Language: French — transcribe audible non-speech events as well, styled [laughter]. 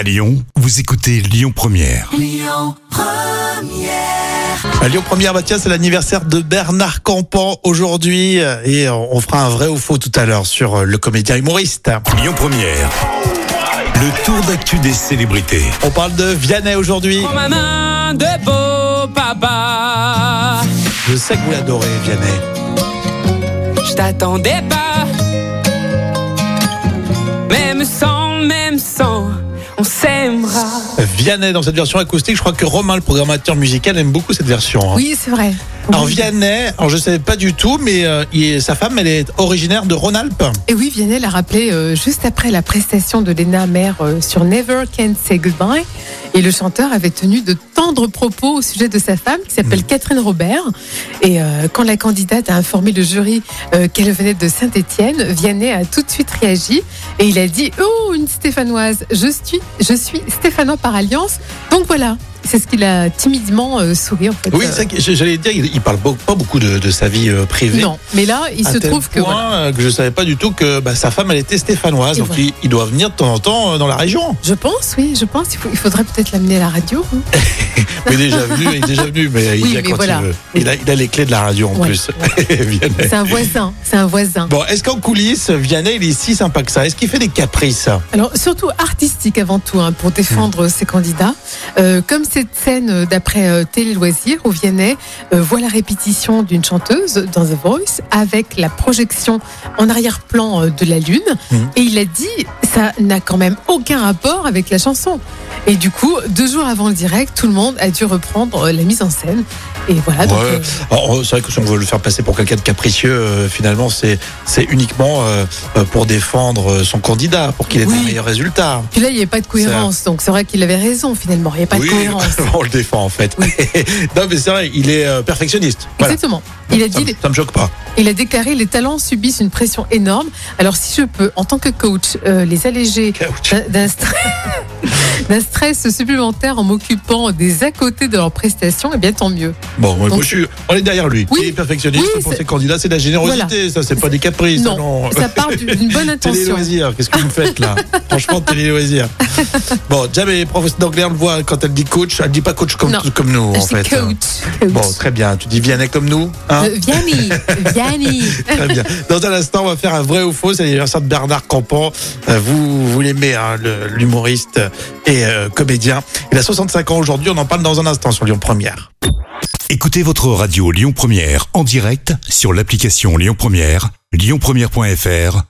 À Lyon, vous écoutez Lyon Première. À Lyon Première, bah tiens, c'est l'anniversaire de Bernard Campan aujourd'hui et on fera un vrai ou faux tout à l'heure sur le comédien humoriste. Lyon Première. Le tour d'actu des célébrités. On parle de Vianney aujourd'hui. Prends ma main de beau papa. Je sais que vous l'adorez, Vianney. Je t'attendais pas. On s'aimera. Vianney dans cette version acoustique, je crois que Romain, le programmateur musical, aime beaucoup cette version. hein. Oui, c'est vrai. Alors Oui. Vianney, alors je ne savais pas du tout, mais euh, il- sa femme, elle est originaire de Rhône-Alpes. Et oui, Vianney l'a rappelé euh, juste après la prestation de Lena Mère euh, sur Never Can Say Goodbye. Et le chanteur avait tenu de tendres propos au sujet de sa femme, qui s'appelle Catherine Robert. Et euh, quand la candidate a informé le jury euh, qu'elle venait de Saint-Étienne, Vianney a tout de suite réagi et il a dit Oh, une Stéphanoise, je suis, je suis Stéphanois par alliance. Donc voilà, c'est ce qu'il a timidement euh, souri en fait. Oui, c'est j'allais dire, il, il parle beau- pas beaucoup de, de sa vie euh, privée. non, mais là, il À se tel trouve que voilà. que je savais pas du tout que bah, sa femme elle était stéphanoise, Et donc voilà. il, il doit venir de temps en temps euh, dans la région. Je pense, oui, je pense. Il, faut- il faudrait peut-être l'amener à la radio. hein. Il est déjà venu, il est déjà venu, mais il Oui, vient mais quand voilà. il veut. Il a, il a les clés de la radio en Ouais, plus. [laughs] C'est un voisin, c'est un voisin. Bon, est-ce qu'en coulisses, Vianney il est si sympa que ça? Est-ce qu'il fait des caprices? Alors surtout artistique avant tout hein, pour défendre ses candidats. Euh, comme cette scène euh, d'après euh, Télé Loisirs où Vianney euh, voit la répétition d'une chanteuse dans The Voice avec la projection en arrière-plan de la lune Mhm. et il a dit ça n'a quand même aucun rapport avec la chanson. Et du coup deux jours avant le direct tout le monde a dû reprendre euh, la mise en scène et voilà. donc, Ouais. euh, Alors, C'est vrai que si on veut le faire passer pour quelqu'un de capricieux, euh, finalement, c'est c'est uniquement euh, euh, pour défendre euh, son candidat, pour qu'il ait Oui. des meilleurs résultats. puis là il n'y avait pas de cohérence donc c'est vrai qu'il avait raison finalement il n'y avait pas oui, de cohérence. [laughs] on le défend en fait. [laughs] non, mais c'est vrai, il est euh, perfectionniste. Voilà. Exactement. Il a Ça, dit me- ça me choque pas. Il a déclaré les talents subissent une pression énorme. Alors si je peux, en tant que coach, euh, les alléger d'un stress, [laughs] [laughs] d'un stress supplémentaire en m'occupant des à côté de leurs prestations, eh bien tant mieux. Bon, moi, Donc, moi, je suis, on est derrière lui. Oui. Il est perfectionniste Oui, pour ses candidats, c'est de la générosité, ça, c'est pas des caprices. Non, non. ça part d'une bonne [laughs] Télé intention. loisirs, qu'est-ce que vous faites là? [laughs] Franchement, télé loisirs. [laughs] Bon, jamais professeur d'anglais, on le voit quand elle dit coach, elle dit pas coach comme, Non. comme nous en C'est fait. coach. coach. Bon, très bien. Tu dis Vianney comme nous hein Euh, Vianney, Vianney. [laughs] Très bien. Dans un instant, on va faire un vrai ou faux. C'est l'anniversaire de Bernard Campan. Euh, Vous, vous l'aimez, hein, l'humoriste et euh, comédien. Il a 65 ans aujourd'hui. On en parle dans un instant sur Lyon Première. Écoutez votre radio Lyon Première en direct sur l'application Lyon Première, lyonpremière.fr